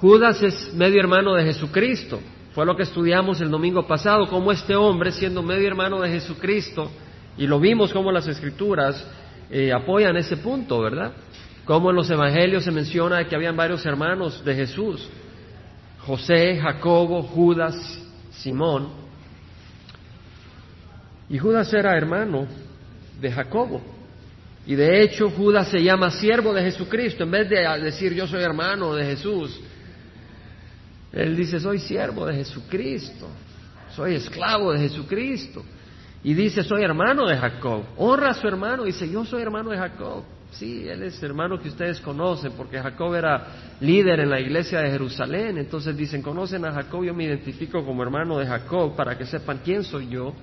Judas es medio hermano de Jesucristo. Fue lo que estudiamos el domingo pasado, cómo este hombre, siendo medio hermano de Jesucristo, y lo vimos como las escrituras eh, apoyan ese punto, ¿verdad? Como en los evangelios se menciona que habían varios hermanos de Jesús, José, Jacobo, Judas, Simón. Y Judas era hermano de Jacobo. Y de hecho Judas se llama siervo de Jesucristo. En vez de decir yo soy hermano de Jesús, él dice soy siervo de Jesucristo. Soy esclavo de Jesucristo. Y dice soy hermano de Jacob. Honra a su hermano. Dice yo soy hermano de Jacob. Sí, él es hermano que ustedes conocen, porque Jacob era líder en la iglesia de Jerusalén. Entonces dicen, conocen a Jacob, yo me identifico como hermano de Jacob para que sepan quién soy yo.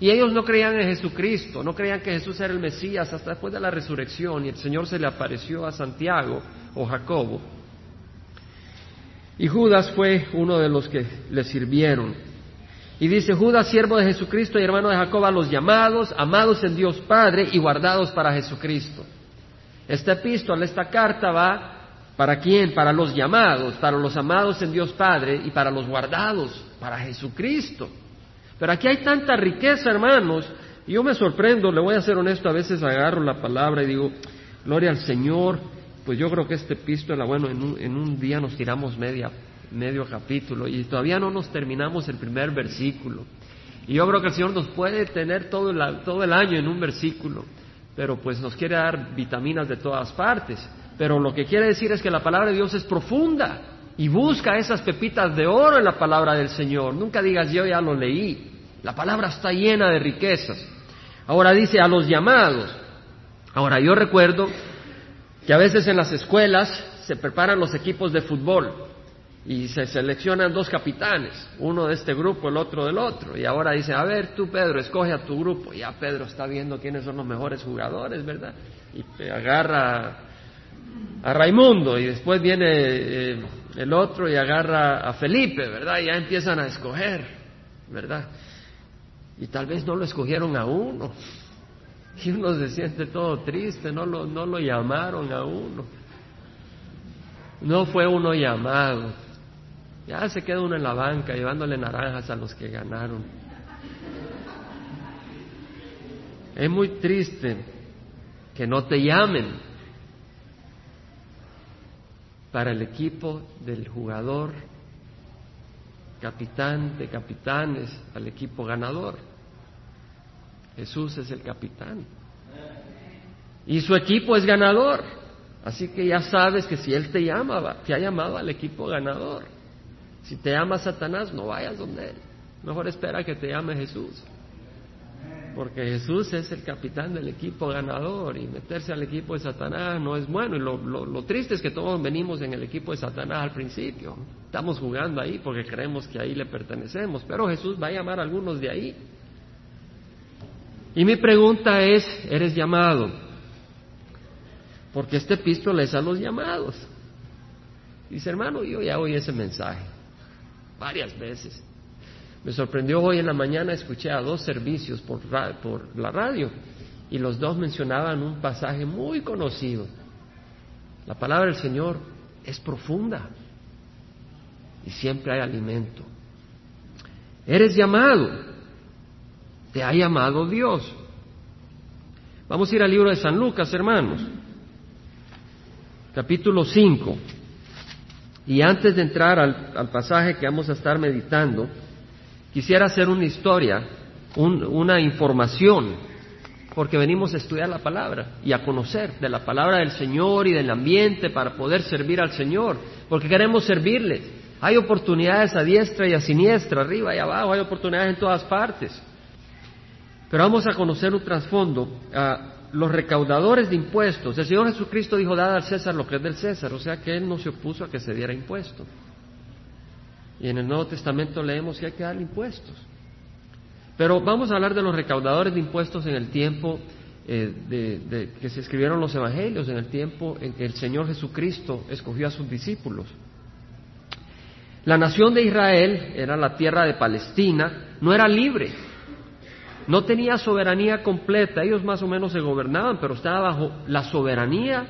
Y ellos no creían en Jesucristo, no creían que Jesús era el Mesías hasta después de la resurrección y el Señor se le apareció a Santiago o Jacobo. Y Judas fue uno de los que le sirvieron. Y dice, Judas, siervo de Jesucristo y hermano de Jacob, a los llamados, amados en Dios Padre y guardados para Jesucristo. Esta epístola, esta carta va para quién? Para los llamados, para los amados en Dios Padre y para los guardados, para Jesucristo. Pero aquí hay tanta riqueza, hermanos, y yo me sorprendo, le voy a ser honesto, a veces agarro la palabra y digo, gloria al Señor, pues yo creo que este epístola, bueno, en un, en un día nos tiramos media, medio capítulo y todavía no nos terminamos el primer versículo. Y yo creo que el Señor nos puede tener todo todo el año en un versículo, pero pues nos quiere dar vitaminas de todas partes. Pero lo que quiere decir es que la palabra de Dios es profunda y busca esas pepitas de oro en la palabra del Señor. Nunca digas yo ya lo leí. La palabra está llena de riquezas. Ahora dice a los llamados. Ahora yo recuerdo que a veces en las escuelas se preparan los equipos de fútbol y se seleccionan dos capitanes, uno de este grupo, el otro del otro. Y ahora dice, a ver, tú Pedro, escoge a tu grupo. Ya Pedro está viendo quiénes son los mejores jugadores, ¿verdad? Y agarra a Raimundo y después viene eh, el otro y agarra a Felipe, ¿verdad? Y ya empiezan a escoger, ¿verdad? Y tal vez no lo escogieron a uno. Y uno se siente todo triste, no lo, no lo llamaron a uno. No fue uno llamado. Ya se queda uno en la banca llevándole naranjas a los que ganaron. Es muy triste que no te llamen para el equipo del jugador, capitán de capitanes, al equipo ganador. Jesús es el capitán. Y su equipo es ganador. Así que ya sabes que si Él te llama, te ha llamado al equipo ganador. Si te llama Satanás, no vayas donde Él. Mejor espera que te llame Jesús. Porque Jesús es el capitán del equipo ganador y meterse al equipo de Satanás no es bueno. Y lo, lo, triste es que todos venimos en el equipo de Satanás al principio. Estamos jugando ahí porque creemos que ahí le pertenecemos. Pero Jesús va a llamar a algunos de ahí. Y mi pregunta es, ¿eres llamado? Porque este epístola es a los llamados. Dice, hermano, yo ya oí ese mensaje varias veces. Me sorprendió hoy en la mañana, escuché a dos servicios por, por la radio y los dos mencionaban un pasaje muy conocido. La palabra del Señor es profunda y siempre hay alimento. Eres llamado, te ha llamado Dios. Vamos a ir al libro de San Lucas, hermanos, capítulo 5. Y antes de entrar al, pasaje que vamos a estar meditando, quisiera hacer una historia, una información, porque venimos a estudiar la palabra y a conocer de la palabra del Señor y del ambiente para poder servir al Señor, porque queremos servirle. Hay oportunidades a diestra y a siniestra, arriba y abajo, hay oportunidades en todas partes. Pero vamos a conocer un trasfondo los recaudadores de impuestos. El Señor Jesucristo dijo, dad al César lo que es del César, o sea que Él no se opuso a que se diera impuesto. Y en el Nuevo Testamento leemos que hay que dar impuestos. Pero vamos a hablar de los recaudadores de impuestos en el tiempo eh, de, que se escribieron los evangelios, en el tiempo en que el Señor Jesucristo escogió a sus discípulos. La nación de Israel era la tierra de Palestina, no era libre, no tenía soberanía completa, ellos más o menos se gobernaban, pero estaba bajo la soberanía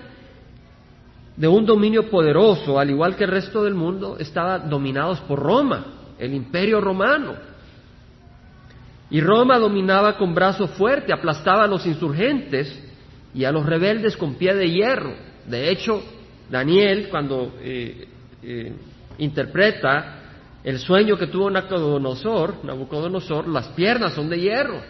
de un dominio poderoso, al igual que el resto del mundo, estaban dominados por Roma, el imperio romano. Y Roma dominaba con brazo fuerte, aplastaba a los insurgentes y a los rebeldes con pie de hierro. De hecho, Daniel, cuando eh, eh, interpreta el sueño que tuvo Nabucodonosor, Nabucodonosor, las piernas son de hierro.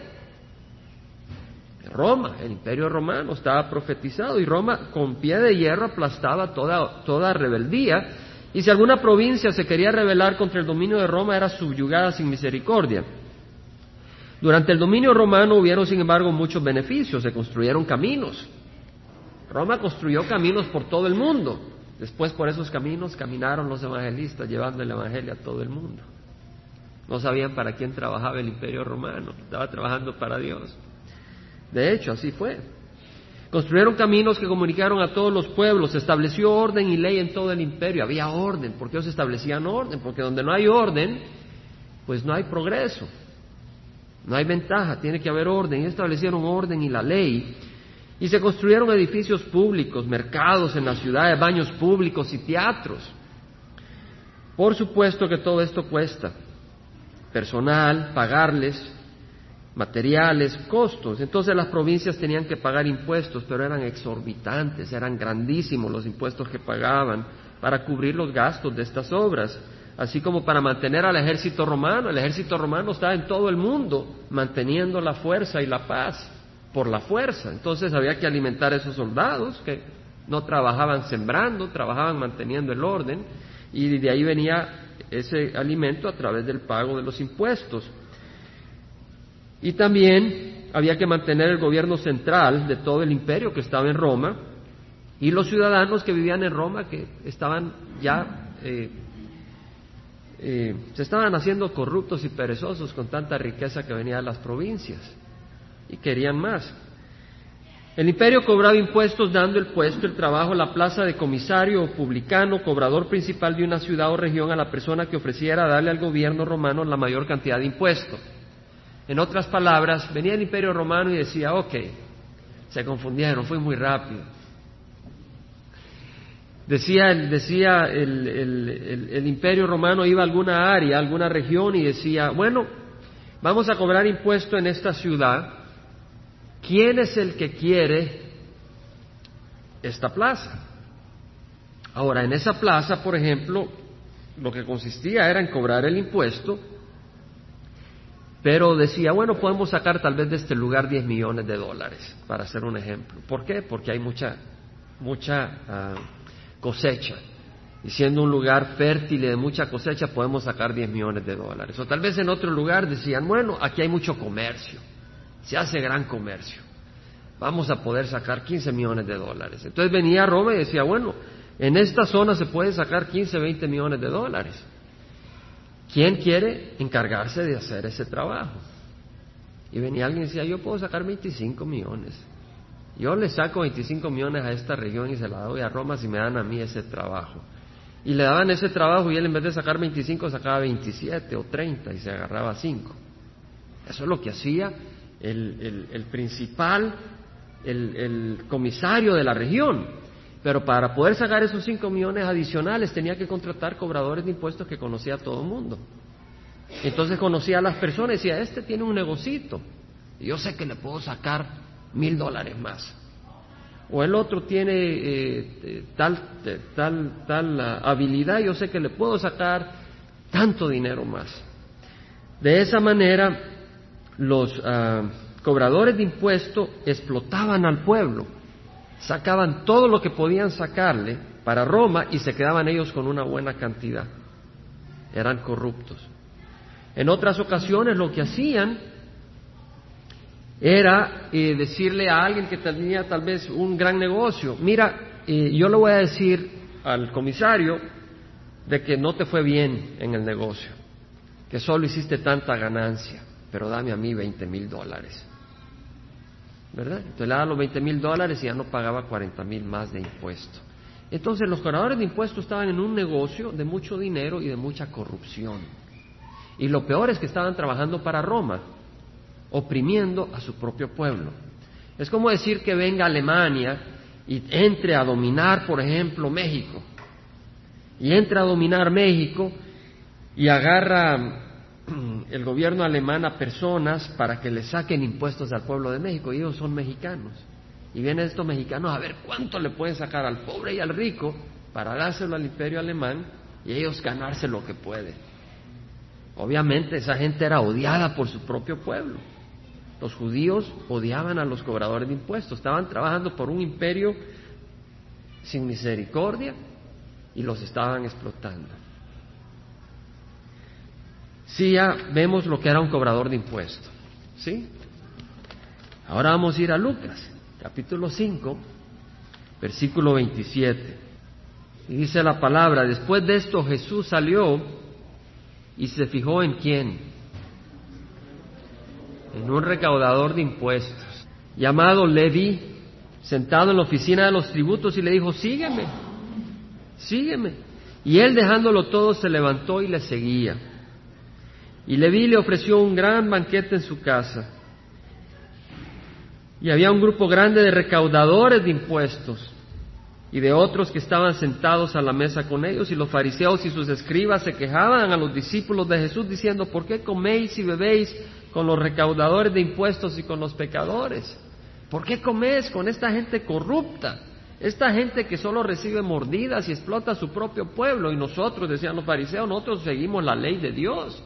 Roma, el imperio romano, estaba profetizado y Roma con pie de hierro aplastaba toda, toda rebeldía y si alguna provincia se quería rebelar contra el dominio de Roma era subyugada sin misericordia. Durante el dominio romano hubieron, sin embargo, muchos beneficios, se construyeron caminos. Roma construyó caminos por todo el mundo. Después por esos caminos caminaron los evangelistas llevando el Evangelio a todo el mundo. No sabían para quién trabajaba el imperio romano, estaba trabajando para Dios. De hecho, así fue. Construyeron caminos que comunicaron a todos los pueblos, estableció orden y ley en todo el imperio. Había orden, porque ellos establecían orden, porque donde no hay orden, pues no hay progreso, no hay ventaja, tiene que haber orden. Y establecieron orden y la ley. Y se construyeron edificios públicos, mercados en las ciudades, baños públicos y teatros. Por supuesto que todo esto cuesta. Personal, pagarles, materiales, costos. Entonces las provincias tenían que pagar impuestos, pero eran exorbitantes, eran grandísimos los impuestos que pagaban para cubrir los gastos de estas obras, así como para mantener al ejército romano. El ejército romano estaba en todo el mundo manteniendo la fuerza y la paz por la fuerza. Entonces había que alimentar a esos soldados que no trabajaban sembrando, trabajaban manteniendo el orden y de ahí venía ese alimento a través del pago de los impuestos. Y también había que mantener el gobierno central de todo el imperio que estaba en Roma y los ciudadanos que vivían en Roma que estaban ya eh, eh, se estaban haciendo corruptos y perezosos con tanta riqueza que venía de las provincias y querían más. El imperio cobraba impuestos dando el puesto, el trabajo, la plaza de comisario o publicano, cobrador principal de una ciudad o región a la persona que ofreciera darle al gobierno romano la mayor cantidad de impuestos. En otras palabras, venía el imperio romano y decía, ok, se confundieron, fue muy rápido. Decía, decía el, el, imperio romano iba a alguna área, a alguna región y decía, bueno, vamos a cobrar impuesto en esta ciudad. ¿Quién es el que quiere esta plaza? Ahora, en esa plaza, por ejemplo, lo que consistía era en cobrar el impuesto pero decía, bueno, podemos sacar tal vez de este lugar 10 millones de dólares, para hacer un ejemplo. ¿Por qué? Porque hay mucha, mucha ah, cosecha. Y siendo un lugar fértil y de mucha cosecha, podemos sacar 10 millones de dólares. O tal vez en otro lugar decían, bueno, aquí hay mucho comercio, se hace gran comercio, vamos a poder sacar 15 millones de dólares. Entonces venía a Roma y decía, bueno, en esta zona se puede sacar 15, 20 millones de dólares. ¿Quién quiere encargarse de hacer ese trabajo? Y venía alguien y decía, yo puedo sacar 25 millones. Yo le saco 25 millones a esta región y se la doy a Roma si me dan a mí ese trabajo. Y le daban ese trabajo y él en vez de sacar 25 sacaba 27 o 30 y se agarraba 5. Eso es lo que hacía el, principal, el, el comisario de la región. Pero para poder sacar esos cinco millones adicionales tenía que contratar cobradores de impuestos que conocía a todo el mundo. Entonces conocía a las personas y decía, este tiene un negocito, yo sé que le puedo sacar mil dólares más. O el otro tiene eh, tal, tal, tal habilidad, yo sé que le puedo sacar tanto dinero más. De esa manera, los ah, cobradores de impuestos explotaban al pueblo sacaban todo lo que podían sacarle para Roma y se quedaban ellos con una buena cantidad. Eran corruptos. En otras ocasiones lo que hacían era eh, decirle a alguien que tenía tal vez un gran negocio, mira, eh, yo le voy a decir al comisario de que no te fue bien en el negocio, que solo hiciste tanta ganancia, pero dame a mí 20 mil dólares. ¿verdad? Entonces le daban los 20 mil dólares y ya no pagaba 40 mil más de impuestos. Entonces los cobradores de impuestos estaban en un negocio de mucho dinero y de mucha corrupción. Y lo peor es que estaban trabajando para Roma, oprimiendo a su propio pueblo. Es como decir que venga Alemania y entre a dominar, por ejemplo, México. Y entra a dominar México y agarra el gobierno alemán a personas para que le saquen impuestos al pueblo de México y ellos son mexicanos. Y vienen estos mexicanos a ver cuánto le pueden sacar al pobre y al rico para dárselo al imperio alemán y ellos ganarse lo que pueden. Obviamente esa gente era odiada por su propio pueblo. Los judíos odiaban a los cobradores de impuestos, estaban trabajando por un imperio sin misericordia y los estaban explotando. Sí, ya vemos lo que era un cobrador de impuestos. ¿Sí? Ahora vamos a ir a Lucas, capítulo 5, versículo 27. Y dice la palabra, después de esto Jesús salió y se fijó en quién? En un recaudador de impuestos, llamado Levi, sentado en la oficina de los tributos y le dijo, sígueme, sígueme. Y él dejándolo todo se levantó y le seguía. Y Leví le ofreció un gran banquete en su casa. Y había un grupo grande de recaudadores de impuestos y de otros que estaban sentados a la mesa con ellos, y los fariseos y sus escribas se quejaban a los discípulos de Jesús diciendo, ¿por qué coméis y bebéis con los recaudadores de impuestos y con los pecadores? ¿Por qué coméis con esta gente corrupta? Esta gente que solo recibe mordidas y explota a su propio pueblo, y nosotros, decían los fariseos, nosotros seguimos la ley de Dios.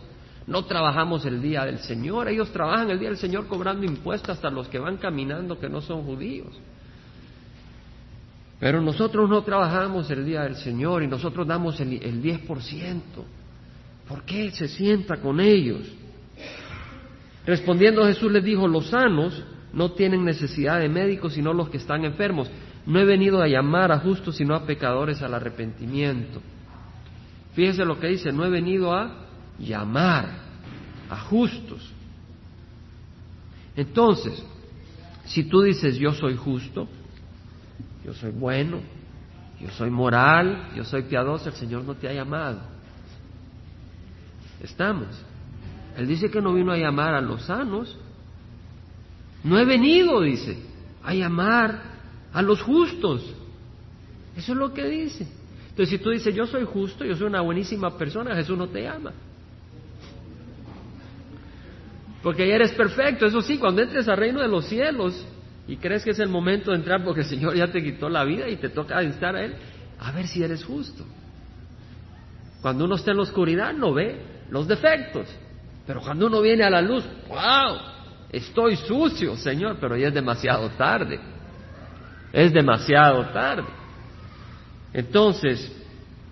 No trabajamos el día del Señor, ellos trabajan el día del Señor cobrando impuestos hasta los que van caminando que no son judíos. Pero nosotros no trabajamos el día del Señor y nosotros damos el, el 10%. ¿Por qué se sienta con ellos? Respondiendo Jesús les dijo, los sanos no tienen necesidad de médicos sino los que están enfermos. No he venido a llamar a justos sino a pecadores al arrepentimiento. Fíjese lo que dice, no he venido a llamar a justos. Entonces, si tú dices yo soy justo, yo soy bueno, yo soy moral, yo soy piadoso, el Señor no te ha llamado. Estamos. Él dice que no vino a llamar a los sanos. No he venido, dice, a llamar a los justos. Eso es lo que dice. Entonces, si tú dices, yo soy justo, yo soy una buenísima persona, Jesús no te llama. Porque eres perfecto. Eso sí, cuando entres al reino de los cielos y crees que es el momento de entrar porque el Señor ya te quitó la vida y te toca instar a Él, a ver si eres justo. Cuando uno está en la oscuridad no ve los defectos. Pero cuando uno viene a la luz, wow, estoy sucio, Señor, pero ya es demasiado tarde. Es demasiado tarde. Entonces,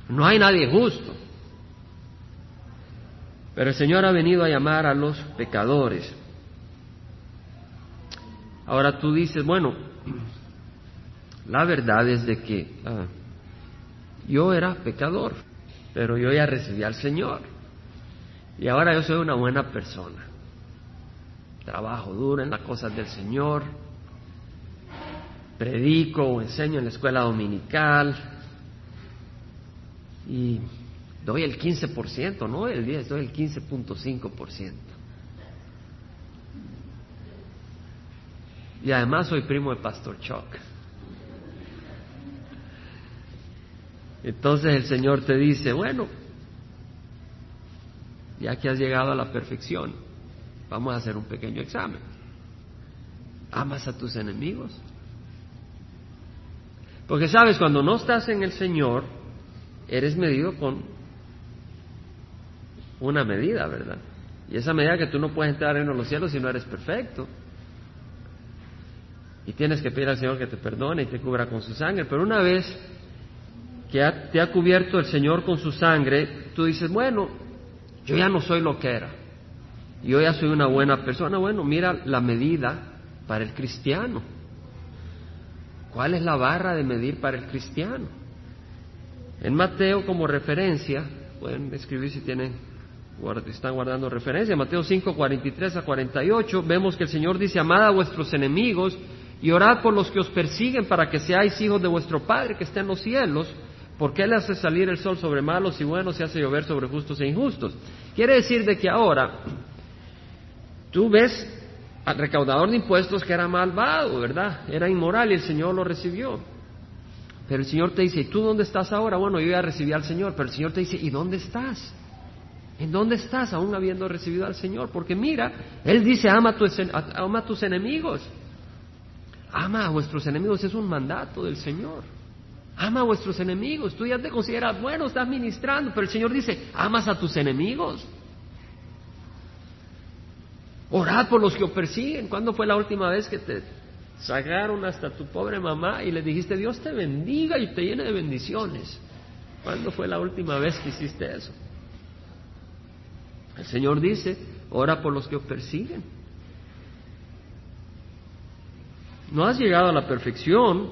no hay nadie justo. Pero el Señor ha venido a llamar a los pecadores. Ahora tú dices, bueno, la verdad es de que ah, yo era pecador, pero yo ya recibí al Señor. Y ahora yo soy una buena persona. Trabajo duro en las cosas del Señor. Predico o enseño en la escuela dominical. Y doy el 15%, no el 10, doy el 15.5%. Y además soy primo de Pastor Chuck. Entonces el Señor te dice, bueno, ya que has llegado a la perfección, vamos a hacer un pequeño examen. ¿Amas a tus enemigos? Porque sabes, cuando no estás en el Señor, eres medido con una medida, ¿verdad? Y esa medida que tú no puedes entrar en los cielos si no eres perfecto. Y tienes que pedir al Señor que te perdone y te cubra con su sangre. Pero una vez que te ha cubierto el Señor con su sangre, tú dices, bueno, yo ya no soy lo que era. Yo ya soy una buena persona. Bueno, mira la medida para el cristiano. ¿Cuál es la barra de medir para el cristiano? En Mateo como referencia, pueden escribir si tienen están guardando referencia. Mateo 5, 43 a 48, vemos que el Señor dice, amad a vuestros enemigos y orad por los que os persiguen para que seáis hijos de vuestro Padre que está en los cielos, porque Él hace salir el sol sobre malos y buenos y hace llover sobre justos e injustos. Quiere decir de que ahora tú ves al recaudador de impuestos que era malvado, ¿verdad? Era inmoral y el Señor lo recibió. Pero el Señor te dice, ¿y tú dónde estás ahora? Bueno, yo ya recibí al Señor, pero el Señor te dice, ¿y dónde estás? ¿En dónde estás aún habiendo recibido al Señor? Porque mira, Él dice, ama a tus, enemigos. Ama a vuestros enemigos, es un mandato del Señor. Ama a vuestros enemigos. Tú ya te consideras bueno, estás ministrando, pero el Señor dice, amas a tus enemigos. Orad por los que os persiguen. ¿Cuándo fue la última vez que te sacaron hasta tu pobre mamá y le dijiste, Dios te bendiga y te llene de bendiciones? ¿Cuándo fue la última vez que hiciste eso? El Señor dice, ora por los que os persiguen. No has llegado a la perfección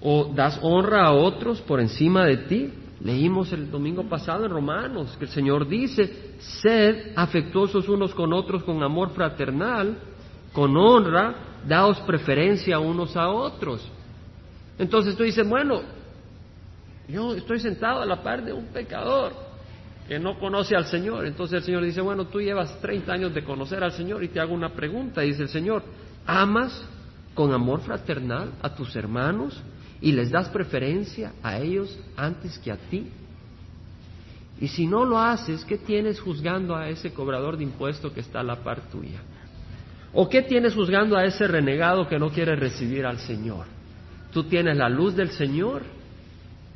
o das honra a otros por encima de ti. Leímos el domingo pasado en Romanos que el Señor dice, sed afectuosos unos con otros con amor fraternal, con honra, daos preferencia unos a otros. Entonces tú dices, bueno, yo estoy sentado a la par de un pecador que no conoce al Señor. Entonces el Señor dice, bueno, tú llevas 30 años de conocer al Señor y te hago una pregunta. Dice el Señor, ¿amas con amor fraternal a tus hermanos y les das preferencia a ellos antes que a ti? Y si no lo haces, ¿qué tienes juzgando a ese cobrador de impuestos que está a la par tuya? ¿O qué tienes juzgando a ese renegado que no quiere recibir al Señor? Tú tienes la luz del Señor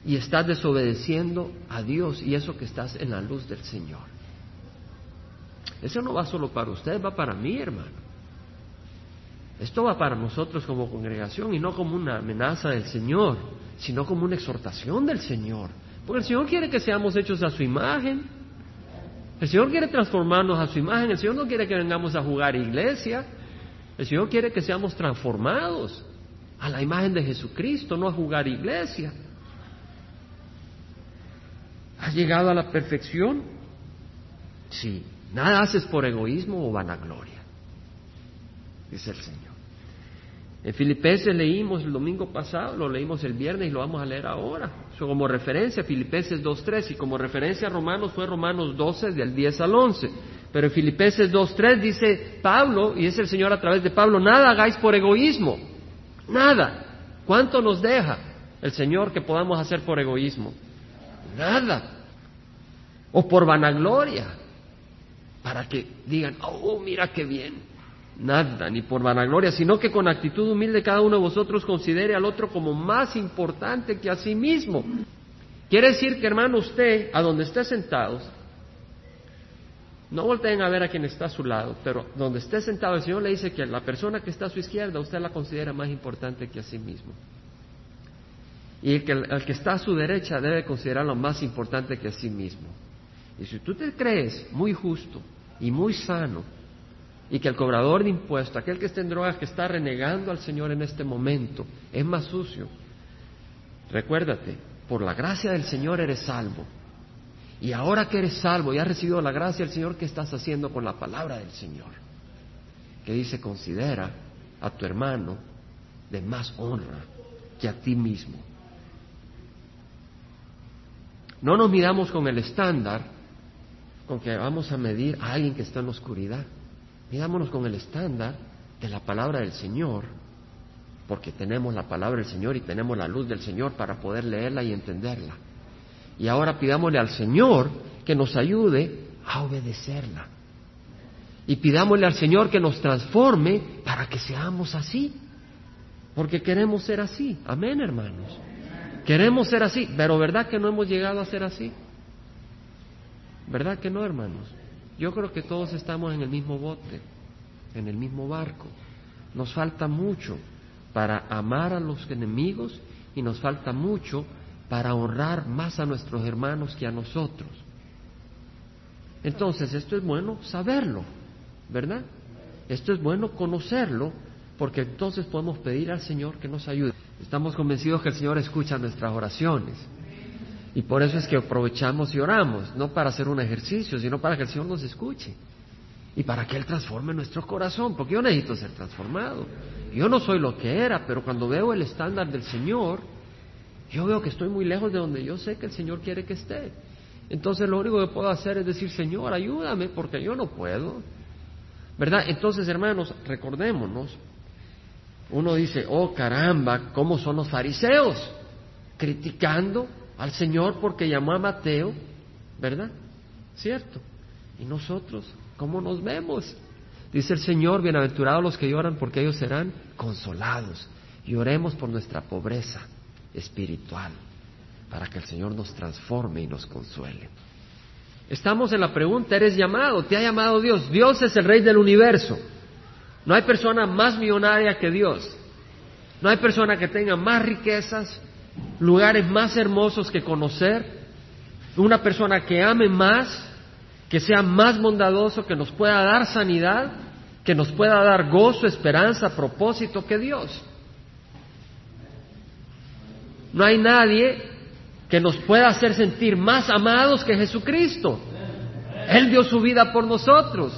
y estás desobedeciendo a Dios y eso que estás en la luz del Señor. Eso no va solo para usted, va para mí, hermano. Esto va para nosotros como congregación y no como una amenaza del Señor, sino como una exhortación del Señor. Porque el Señor quiere que seamos hechos a su imagen. El Señor quiere transformarnos a su imagen. El Señor no quiere que vengamos a jugar iglesia. El Señor quiere que seamos transformados a la imagen de Jesucristo, no a jugar iglesia. ¿Has llegado a la perfección? Sí. Nada haces por egoísmo o vanagloria, dice el Señor. En Filipenses leímos el domingo pasado, lo leímos el viernes y lo vamos a leer ahora. Eso como referencia, Filipenses 2.3 y como referencia a Romanos fue Romanos 12 del 10 al 11. Pero en Filipenses 2.3 dice Pablo, y es el Señor a través de Pablo, nada hagáis por egoísmo, nada. ¿Cuánto nos deja el Señor que podamos hacer por egoísmo? Nada. O por vanagloria, para que digan, oh, mira qué bien. Nada, ni por vanagloria, sino que con actitud humilde cada uno de vosotros considere al otro como más importante que a sí mismo. Quiere decir que, hermano, usted, a donde esté sentado, no volteen a ver a quien está a su lado, pero donde esté sentado, el Señor le dice que la persona que está a su izquierda, usted la considera más importante que a sí mismo. Y el que, el que está a su derecha debe considerarlo más importante que a sí mismo. Y si tú te crees muy justo y muy sano, y que el cobrador de impuestos, aquel que está en drogas, que está renegando al Señor en este momento, es más sucio. Recuérdate, por la gracia del Señor eres salvo. Y ahora que eres salvo y has recibido la gracia del Señor, ¿qué estás haciendo con la palabra del Señor? Que dice, considera a tu hermano de más honra que a ti mismo. No nos miramos con el estándar con que vamos a medir a alguien que está en la oscuridad. Mirámonos con el estándar de la palabra del Señor, porque tenemos la palabra del Señor y tenemos la luz del Señor para poder leerla y entenderla. Y ahora pidámosle al Señor que nos ayude a obedecerla. Y pidámosle al Señor que nos transforme para que seamos así. Porque queremos ser así. Amén, hermanos. Queremos ser así. Pero ¿verdad que no hemos llegado a ser así? ¿Verdad que no, hermanos? Yo creo que todos estamos en el mismo bote, en el mismo barco. Nos falta mucho para amar a los enemigos y nos falta mucho para honrar más a nuestros hermanos que a nosotros. Entonces, esto es bueno saberlo, ¿verdad? Esto es bueno conocerlo, porque entonces podemos pedir al Señor que nos ayude. Estamos convencidos que el Señor escucha nuestras oraciones. Y por eso es que aprovechamos y oramos, no para hacer un ejercicio, sino para que el Señor nos escuche y para que Él transforme nuestro corazón, porque yo necesito ser transformado. Yo no soy lo que era, pero cuando veo el estándar del Señor, yo veo que estoy muy lejos de donde yo sé que el Señor quiere que esté. Entonces lo único que puedo hacer es decir, Señor, ayúdame, porque yo no puedo. ¿Verdad? Entonces, hermanos, recordémonos uno dice, oh caramba, ¿cómo son los fariseos? Criticando al Señor porque llamó a Mateo, ¿verdad? ¿Cierto? ¿Y nosotros cómo nos vemos? Dice el Señor, bienaventurados los que lloran porque ellos serán consolados. Y oremos por nuestra pobreza espiritual, para que el Señor nos transforme y nos consuele. Estamos en la pregunta, ¿eres llamado? ¿Te ha llamado Dios? Dios es el rey del universo. No hay persona más millonaria que Dios. No hay persona que tenga más riquezas, lugares más hermosos que conocer. Una persona que ame más, que sea más bondadoso, que nos pueda dar sanidad, que nos pueda dar gozo, esperanza, propósito que Dios. No hay nadie que nos pueda hacer sentir más amados que Jesucristo. Él dio su vida por nosotros.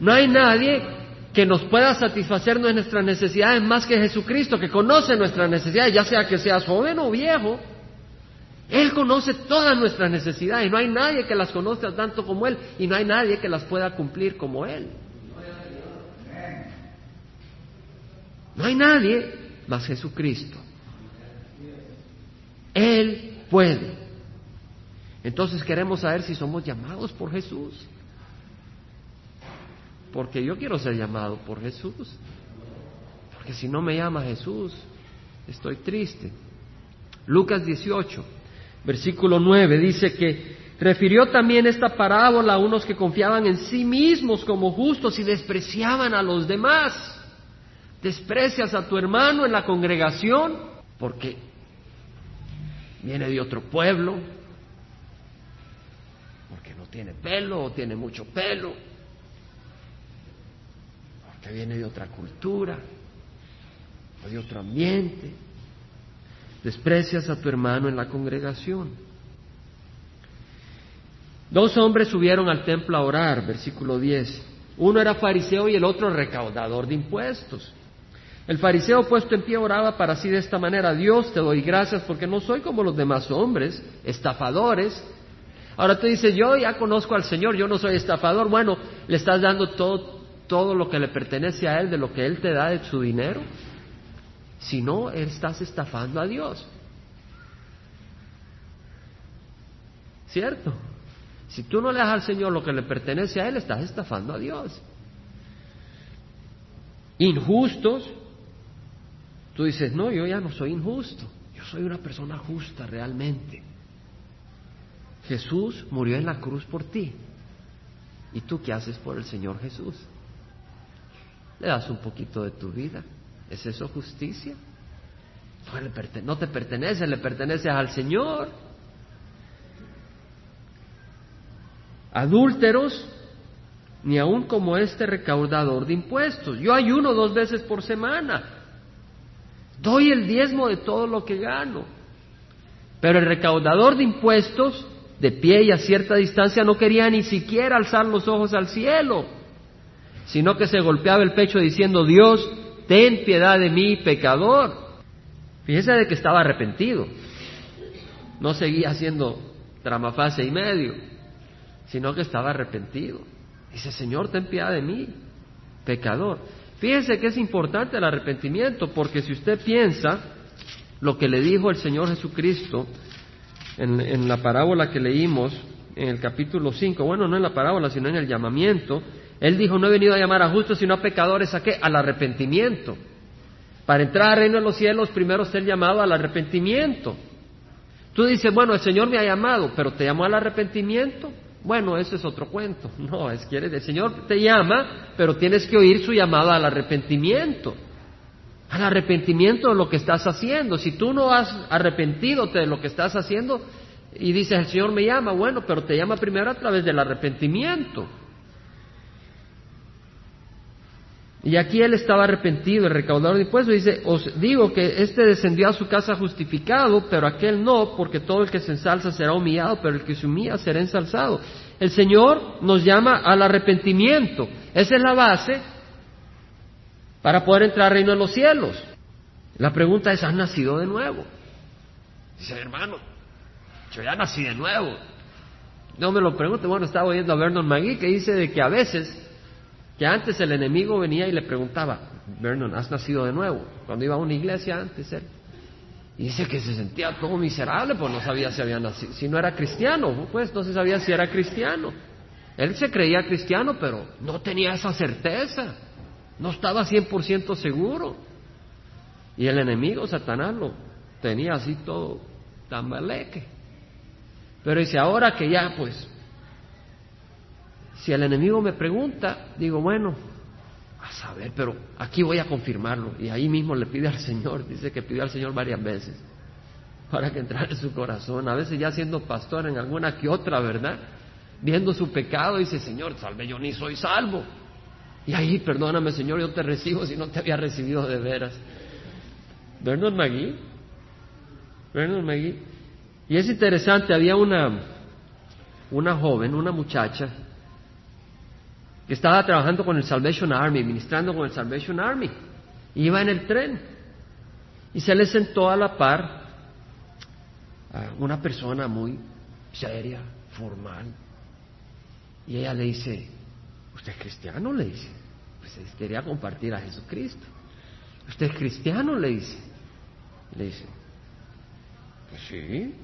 No hay nadie que nos pueda satisfacer nuestras necesidades más que Jesucristo, que conoce nuestras necesidades, ya sea que seas joven o viejo. Él conoce todas nuestras necesidades, no hay nadie que las conozca tanto como Él y no hay nadie que las pueda cumplir como Él. No hay nadie más Jesucristo. Él puede. Entonces queremos saber si somos llamados por Jesús. Porque yo quiero ser llamado por Jesús. Porque si no me llama Jesús, estoy triste. Lucas 18, versículo 9, dice que refirió también esta parábola a unos que confiaban en sí mismos como justos y despreciaban a los demás. Desprecias a tu hermano en la congregación porque viene de otro pueblo, porque no tiene pelo o tiene mucho pelo, porque viene de otra cultura o de otro ambiente. Desprecias a tu hermano en la congregación. Dos hombres subieron al templo a orar, versículo 10. Uno era fariseo y el otro recaudador de impuestos. El fariseo puesto en pie oraba para sí de esta manera, Dios te doy gracias porque no soy como los demás hombres, estafadores. Ahora tú dices, yo ya conozco al Señor, yo no soy estafador. Bueno, le estás dando todo, todo lo que le pertenece a Él, de lo que Él te da de su dinero. Si no, estás estafando a Dios. ¿Cierto? Si tú no le das al Señor lo que le pertenece a Él, estás estafando a Dios. Injustos, Tú dices, no, yo ya no soy injusto, yo soy una persona justa realmente. Jesús murió en la cruz por ti. ¿Y tú qué haces por el Señor Jesús? Le das un poquito de tu vida. ¿Es eso justicia? No te pertenece, le pertenece al Señor. Adúlteros, ni aun como este recaudador de impuestos. Yo ayuno dos veces por semana. Doy el diezmo de todo lo que gano. Pero el recaudador de impuestos, de pie y a cierta distancia, no quería ni siquiera alzar los ojos al cielo, sino que se golpeaba el pecho diciendo, Dios, ten piedad de mí, pecador. Fíjese de que estaba arrepentido. No seguía haciendo tramafase y medio, sino que estaba arrepentido. Dice, Señor, ten piedad de mí, pecador. Fíjense que es importante el arrepentimiento, porque si usted piensa lo que le dijo el Señor Jesucristo en, la parábola que leímos en el capítulo 5, bueno, no en la parábola, sino en el llamamiento, Él dijo, no he venido a llamar a justos, sino a pecadores, ¿a qué? Al arrepentimiento. Para entrar al reino de los cielos, primero ser llamado al arrepentimiento. Tú dices, bueno, el Señor me ha llamado, pero ¿te llamó al arrepentimiento? Bueno, eso es otro cuento. No, es que el Señor te llama, pero tienes que oír su llamada al arrepentimiento. Al arrepentimiento de lo que estás haciendo. Si tú no has arrepentido de lo que estás haciendo y dices, el Señor me llama, bueno, pero te llama primero a través del arrepentimiento. Y aquí él estaba arrepentido, el recaudador de impuestos, dice, os digo que éste descendió a su casa justificado, pero aquel no, porque todo el que se ensalza será humillado, pero el que se humilla será ensalzado. El Señor nos llama al arrepentimiento. Esa es la base para poder entrar al reino de los cielos. La pregunta es, ¿has nacido de nuevo? Dice, hermano, yo ya nací de nuevo. No me lo pregunte, bueno, estaba oyendo a Vernon McGee que dice de que a veces que antes el enemigo venía y le preguntaba, Vernon, has nacido de nuevo. Cuando iba a una iglesia antes, él. Y dice que se sentía todo miserable, pues no sabía si había nacido, si no era cristiano, pues no se sabía si era cristiano. Él se creía cristiano, pero no tenía esa certeza, no estaba 100% seguro. Y el enemigo, Satanás, lo tenía así todo tambaleque. Pero dice, ahora que ya, pues, si el enemigo me pregunta, digo, bueno, a saber, pero aquí voy a confirmarlo. Y ahí mismo le pide al Señor, dice que pidió al Señor varias veces, para que entrara en su corazón. A veces ya siendo pastor en alguna que otra, ¿verdad? Viendo su pecado, dice, Señor, salve, yo ni soy salvo. Y ahí, perdóname, Señor, yo te recibo si no te había recibido de veras. Bernard McGee, Bernard McGee. Y es interesante, había una, una joven, una muchacha, que estaba trabajando con el Salvation Army, ministrando con el Salvation Army. Iba en el tren y se le sentó a la par a una persona muy seria, formal. Y ella le dice, ¿usted es cristiano? Le dice, pues quería compartir a Jesucristo. ¿Usted es cristiano? Le dice. Le dice, pues sí.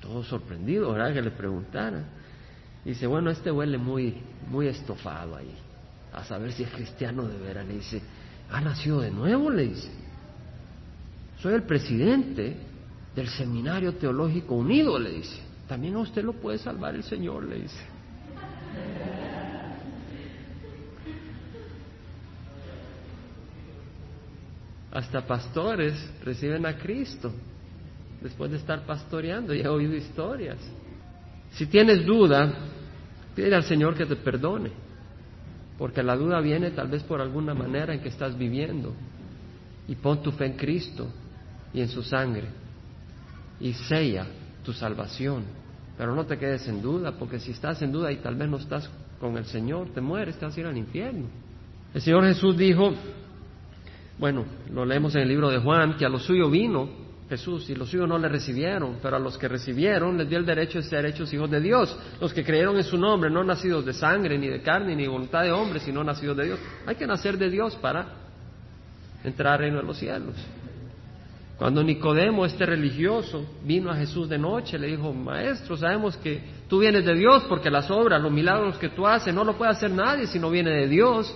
Todo sorprendido, ¿verdad? Que le preguntara. Dice, bueno, este huele muy, muy estofado ahí. A saber si es cristiano de veras. Le dice, ¿ha nacido de nuevo? Le dice. Soy el presidente del Seminario Teológico Unido, le dice. También a usted lo puede salvar el Señor, le dice. Hasta pastores reciben a Cristo después de estar pastoreando y he oído historias. Si tienes duda, pide al Señor que te perdone, porque la duda viene tal vez por alguna manera en que estás viviendo. Y pon tu fe en Cristo y en su sangre y sella tu salvación. Pero no te quedes en duda, porque si estás en duda y tal vez no estás con el Señor, te mueres, te vas a ir al infierno. El Señor Jesús dijo, bueno, lo leemos en el libro de Juan, que a lo suyo vino Jesús y los suyos no le recibieron, pero a los que recibieron les dio el derecho de ser hechos hijos de Dios. Los que creyeron en su nombre, no nacidos de sangre, ni de carne, ni de voluntad de hombre, sino nacidos de Dios. Hay que nacer de Dios para entrar al reino de los cielos. Cuando Nicodemo, este religioso, vino a Jesús de noche, le dijo, Maestro, sabemos que tú vienes de Dios porque las obras, los milagros que tú haces, no lo puede hacer nadie si no viene de Dios.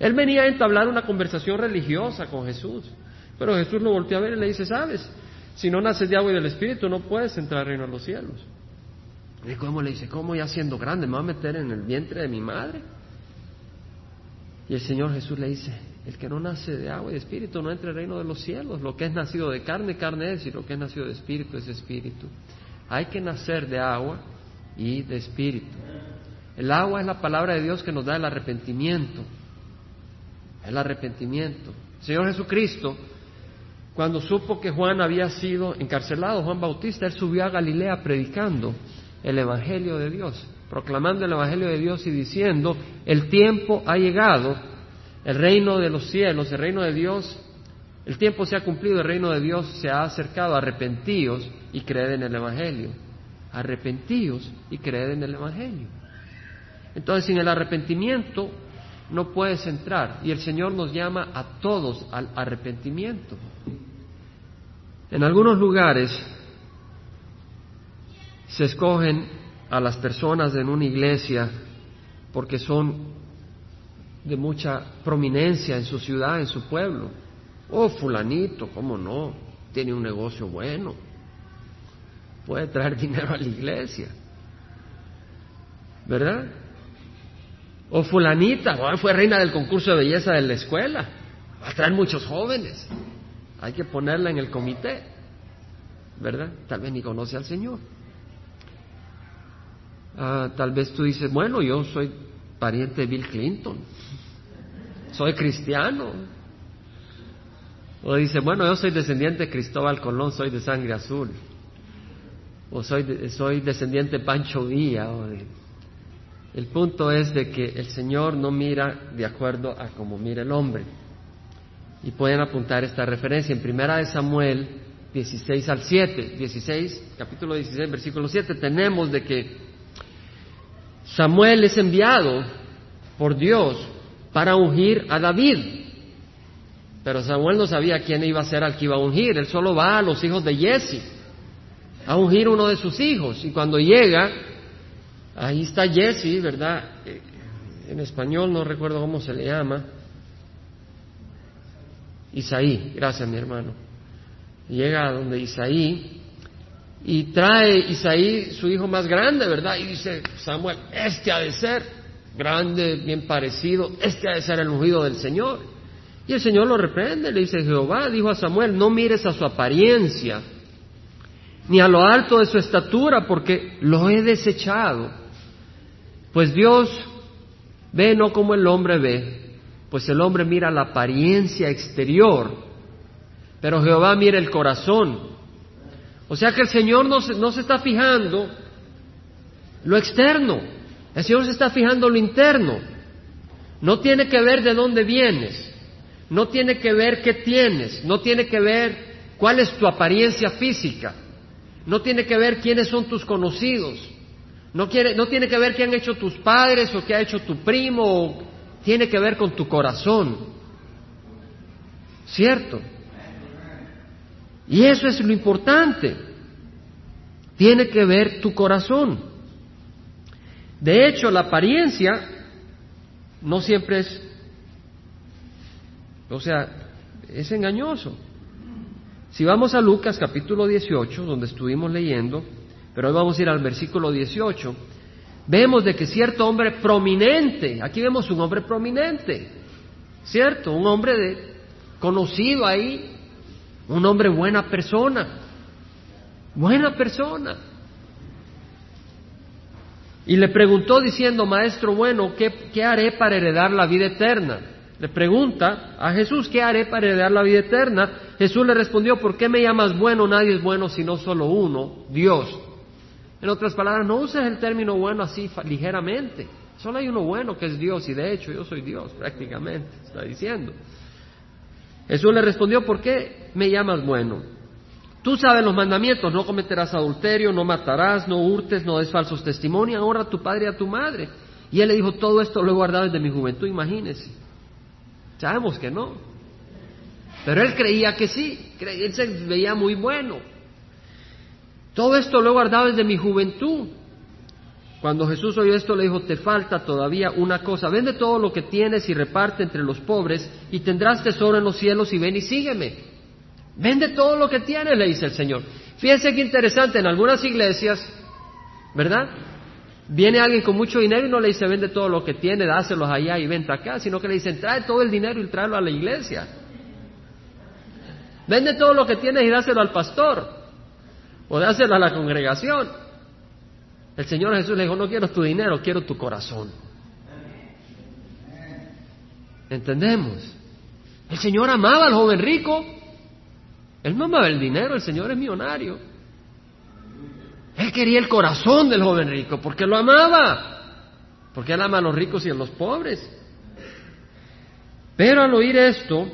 Él venía a entablar una conversación religiosa con Jesús. Pero Jesús lo volteó a ver y le dice, sabes, si no naces de agua y del Espíritu no puedes entrar al reino de los cielos. Y cómo le dice, ¿cómo ya siendo grande me va a meter en el vientre de mi madre? Y el Señor Jesús le dice, el que no nace de agua y de espíritu no entra al reino de los cielos. Lo que es nacido de carne, carne es, y lo que es nacido de espíritu es espíritu. Hay que nacer de agua y de espíritu. El agua es la palabra de Dios que nos da el arrepentimiento. El arrepentimiento. Señor Jesucristo cuando supo que Juan había sido encarcelado, Juan Bautista, él subió a Galilea predicando el Evangelio de Dios, proclamando el Evangelio de Dios y diciendo, el tiempo ha llegado, el reino de los cielos, el reino de Dios, el tiempo se ha cumplido, el reino de Dios se ha acercado, arrepentíos y creed en el Evangelio, arrepentíos y creed en el Evangelio. Entonces, sin el arrepentimiento no puedes entrar y el Señor nos llama a todos al arrepentimiento. En algunos lugares se escogen a las personas en una iglesia porque son de mucha prominencia en su ciudad, en su pueblo. Oh, fulanito, ¿cómo no? Tiene un negocio bueno. Puede traer dinero a la iglesia. ¿Verdad? O fulanita, fue reina del concurso de belleza de la escuela. Va a traer muchos jóvenes. Hay que ponerla en el comité, ¿verdad? Tal vez ni conoce al Señor. Ah, tal vez tú dices, bueno, yo soy pariente de Bill Clinton, soy cristiano. O dice, bueno, yo soy descendiente de Cristóbal Colón, soy de sangre azul. O soy, soy descendiente de Pancho Villa. El punto es de que el Señor no mira de acuerdo a como mira el hombre. Y pueden apuntar esta referencia en Primera de Samuel 16 al 7, 16, capítulo 16, versículo 7, tenemos de que Samuel es enviado por Dios para ungir a David. Pero Samuel no sabía quién iba a ser al que iba a ungir, él solo va a los hijos de Jesse a ungir uno de sus hijos. Y cuando llega, ahí está Jesse, ¿verdad? Eh, en español no recuerdo cómo se le llama. Isaí, gracias mi hermano. Llega a donde Isaí y trae Isaí su hijo más grande, ¿verdad? Y dice Samuel, este ha de ser grande, bien parecido, este ha de ser el ungido del Señor. Y el Señor lo reprende, le dice, Jehová dijo a Samuel, no mires a su apariencia, ni a lo alto de su estatura, porque lo he desechado. Pues Dios ve no como el hombre ve, pues el hombre mira la apariencia exterior, pero Jehová mira el corazón. O sea que el Señor no se, no se está fijando lo externo, el Señor se está fijando lo interno. No tiene que ver de dónde vienes, no tiene que ver qué tienes, no tiene que ver cuál es tu apariencia física, no tiene que ver quiénes son tus conocidos, no, quiere, no tiene que ver qué han hecho tus padres o qué ha hecho tu primo, tiene que ver con tu corazón. ¿Cierto? Y eso es lo importante. Tiene que ver tu corazón. De hecho, la apariencia no siempre es, o sea, es engañoso. Si vamos a Lucas capítulo 18, donde estuvimos leyendo, pero hoy vamos a ir al versículo 18, vemos de que cierto hombre prominente, aquí vemos un hombre prominente, ¿cierto? Un hombre de, conocido ahí, un hombre buena persona, buena persona. Y le preguntó diciendo, Maestro bueno, ¿qué, ¿qué, haré para heredar la vida eterna? Le pregunta a Jesús, ¿qué haré para heredar la vida eterna? Jesús le respondió, ¿por qué me llamas bueno? Nadie es bueno sino solo uno, Dios. En otras palabras, no uses el término bueno así ligeramente. Solo hay uno bueno que es Dios y de hecho yo soy Dios prácticamente, está diciendo. Jesús le respondió, ¿por qué me llamas bueno? Tú sabes los mandamientos, no cometerás adulterio, no matarás, no hurtes, no des falsos testimonios, honra a tu padre y a tu madre. Y él le dijo, todo esto lo he guardado desde mi juventud, imagínese. Sabemos que no. Pero él creía que sí, él se veía muy bueno. Todo esto lo he guardado desde mi juventud. Cuando Jesús oyó esto le dijo, te falta todavía una cosa, vende todo lo que tienes y reparte entre los pobres y tendrás tesoro en los cielos y ven y sígueme. Vende todo lo que tienes, le dice el Señor. Fíjense qué interesante, en algunas iglesias, ¿verdad? Viene alguien con mucho dinero y no le dice, vende todo lo que tiene, dáselos allá y vente acá, sino que le dicen, trae todo el dinero y tráelo a la iglesia. Vende todo lo que tienes y dáselo al pastor o dáselo a la congregación. El Señor Jesús le dijo, no quiero tu dinero, quiero tu corazón. ¿Entendemos? El Señor amaba al joven rico. Él no amaba el dinero, el Señor es millonario. Él quería el corazón del joven rico porque lo amaba. Porque Él ama a los ricos y a los pobres. Pero al oír esto,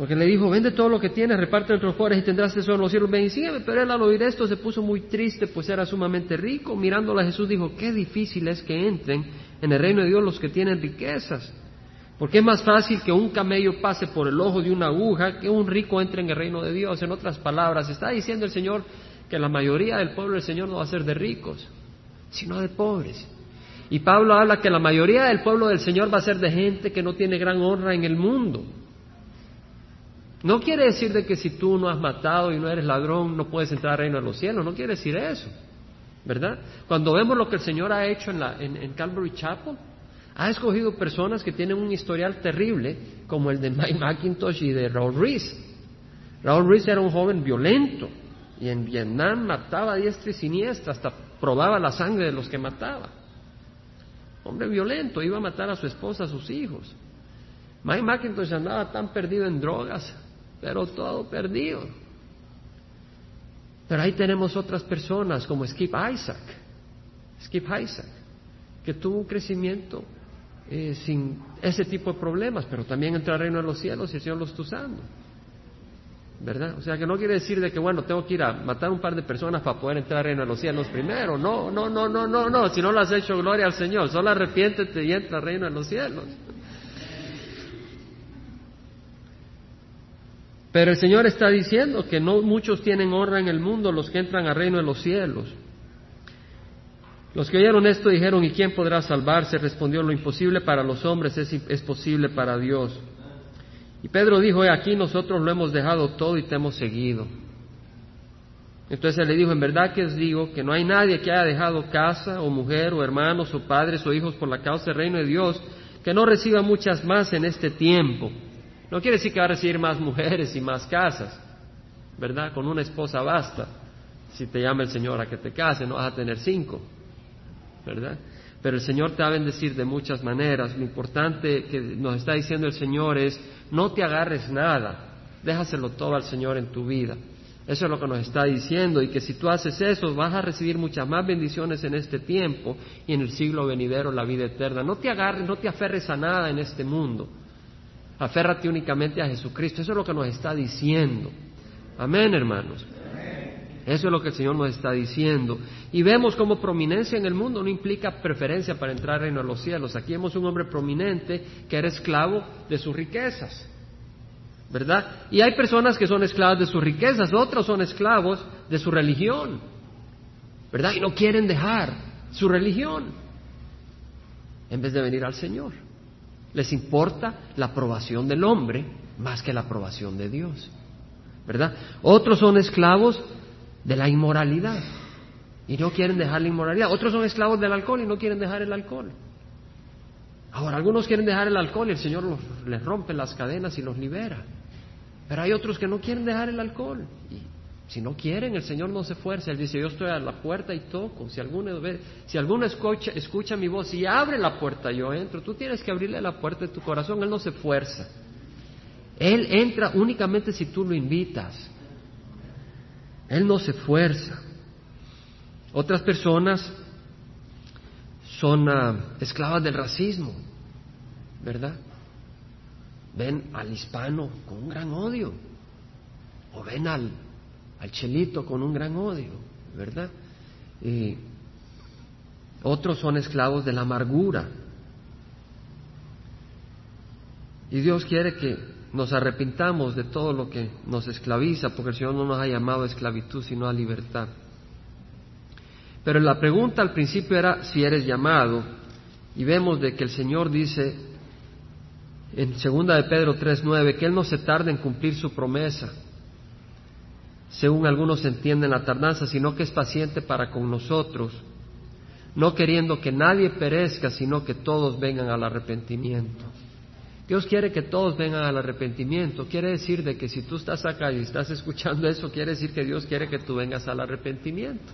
porque le dijo, vende todo lo que tienes, reparte entre los pobres y tendrás tesoro en los cielos, ven y. Pero él al oír esto se puso muy triste, pues era sumamente rico. Mirándolo a Jesús dijo, qué difícil es que entren en el reino de Dios los que tienen riquezas. Porque es más fácil que un camello pase por el ojo de una aguja que un rico entre en el reino de Dios. En otras palabras, está diciendo el Señor que la mayoría del pueblo del Señor no va a ser de ricos, sino de pobres. Y Pablo habla que la mayoría del pueblo del Señor va a ser de gente que no tiene gran honra en el mundo. No quiere decir de que si tú no has matado y no eres ladrón no puedes entrar al reino de los cielos, no quiere decir eso, ¿verdad? Cuando vemos lo que el Señor ha hecho en, la, en, Calvary Chapel, ha escogido personas que tienen un historial terrible, como el de Mike McIntosh y de Raúl Reese. Raúl Reese era un joven violento y en Vietnam mataba a diestra y siniestra, hasta probaba la sangre de los que mataba. Hombre violento, iba a matar a su esposa, a sus hijos. Mike McIntosh andaba tan perdido en drogas pero todo perdido. Pero ahí tenemos otras personas como Skip Isaac, Skip Isaac, que tuvo un crecimiento eh, sin ese tipo de problemas, pero también entró al reino de los cielos y el Señor lo está usando. ¿verdad? O sea, que no quiere decir de que, bueno, tengo que ir a matar un par de personas para poder entrar en los cielos primero. No, no, no, no, no, no. Si no lo has hecho, gloria al Señor. Solo arrepiéntete y entra al reino de los cielos. Pero el Señor está diciendo que no muchos tienen honra en el mundo los que entran al reino de los cielos. Los que oyeron esto dijeron, ¿y quién podrá salvarse? Respondió, lo imposible para los hombres es, es posible para Dios. Y Pedro dijo, aquí nosotros lo hemos dejado todo y te hemos seguido. Entonces él le dijo, en verdad que os digo que no hay nadie que haya dejado casa o mujer o hermanos o padres o hijos por la causa del reino de Dios que no reciba muchas más en este tiempo no quiere decir que va a recibir más mujeres y más casas, ¿verdad? Con una esposa basta. Si te llama el Señor a que te case, no vas a tener cinco, ¿verdad? Pero el Señor te va a bendecir de muchas maneras. Lo importante que nos está diciendo el Señor es, no te agarres nada, déjaselo todo al Señor en tu vida. Eso es lo que nos está diciendo y que si tú haces eso vas a recibir muchas más bendiciones en este tiempo y en el siglo venidero la vida eterna. No te agarres, no te aferres a nada en este mundo. Aférrate únicamente a Jesucristo. Eso es lo que nos está diciendo. Amén, hermanos. Eso es lo que el Señor nos está diciendo. Y vemos como prominencia en el mundo no implica preferencia para entrar en los cielos. Aquí vemos un hombre prominente que era esclavo de sus riquezas. ¿Verdad? Y hay personas que son esclavas de sus riquezas, otros son esclavos de su religión. ¿Verdad? Y no quieren dejar su religión en vez de venir al Señor. Les importa la aprobación del hombre más que la aprobación de Dios. ¿Verdad? Otros son esclavos de la inmoralidad y no quieren dejar la inmoralidad. Otros son esclavos del alcohol y no quieren dejar el alcohol. Ahora, algunos quieren dejar el alcohol y el Señor les rompe las cadenas y los libera. Pero hay otros que no quieren dejar el alcohol. Si no quieren, el Señor no se fuerza. Él dice, yo estoy a la puerta y toco. Si alguno, si alguno escucha, escucha mi voz y abre la puerta, yo entro. Tú tienes que abrirle la puerta de tu corazón. Él no se fuerza. Él entra únicamente si tú lo invitas. Él no se fuerza. Otras personas son ah, esclavas del racismo, ¿verdad? Ven al hispano con un gran odio. O ven al al chelito con un gran odio, ¿verdad? Y otros son esclavos de la amargura. Y Dios quiere que nos arrepintamos de todo lo que nos esclaviza, porque el Señor no nos ha llamado a esclavitud, sino a libertad. Pero la pregunta al principio era si eres llamado, y vemos de que el Señor dice en segunda de Pedro 3:9 que él no se tarda en cumplir su promesa según algunos entienden la tardanza, sino que es paciente para con nosotros, no queriendo que nadie perezca, sino que todos vengan al arrepentimiento. Dios quiere que todos vengan al arrepentimiento. Quiere decir de que si tú estás acá y estás escuchando eso, quiere decir que Dios quiere que tú vengas al arrepentimiento.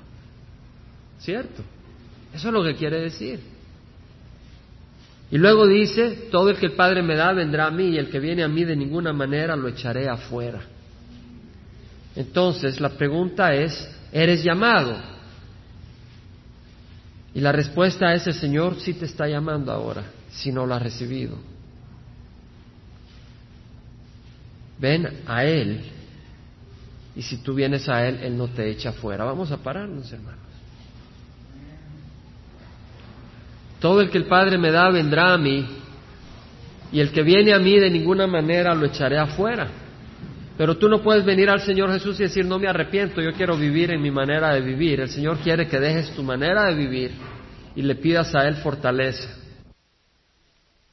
¿Cierto? Eso es lo que quiere decir. Y luego dice, todo el que el Padre me da vendrá a mí y el que viene a mí de ninguna manera lo echaré afuera. Entonces la pregunta es, ¿eres llamado? Y la respuesta es, el Señor sí te está llamando ahora, si no lo has recibido. Ven a Él, y si tú vienes a Él, Él no te echa fuera. Vamos a pararnos, hermanos. Todo el que el Padre me da vendrá a mí, y el que viene a mí de ninguna manera lo echaré afuera. Pero tú no puedes venir al Señor Jesús y decir, no me arrepiento, yo quiero vivir en mi manera de vivir. El Señor quiere que dejes tu manera de vivir y le pidas a Él fortaleza.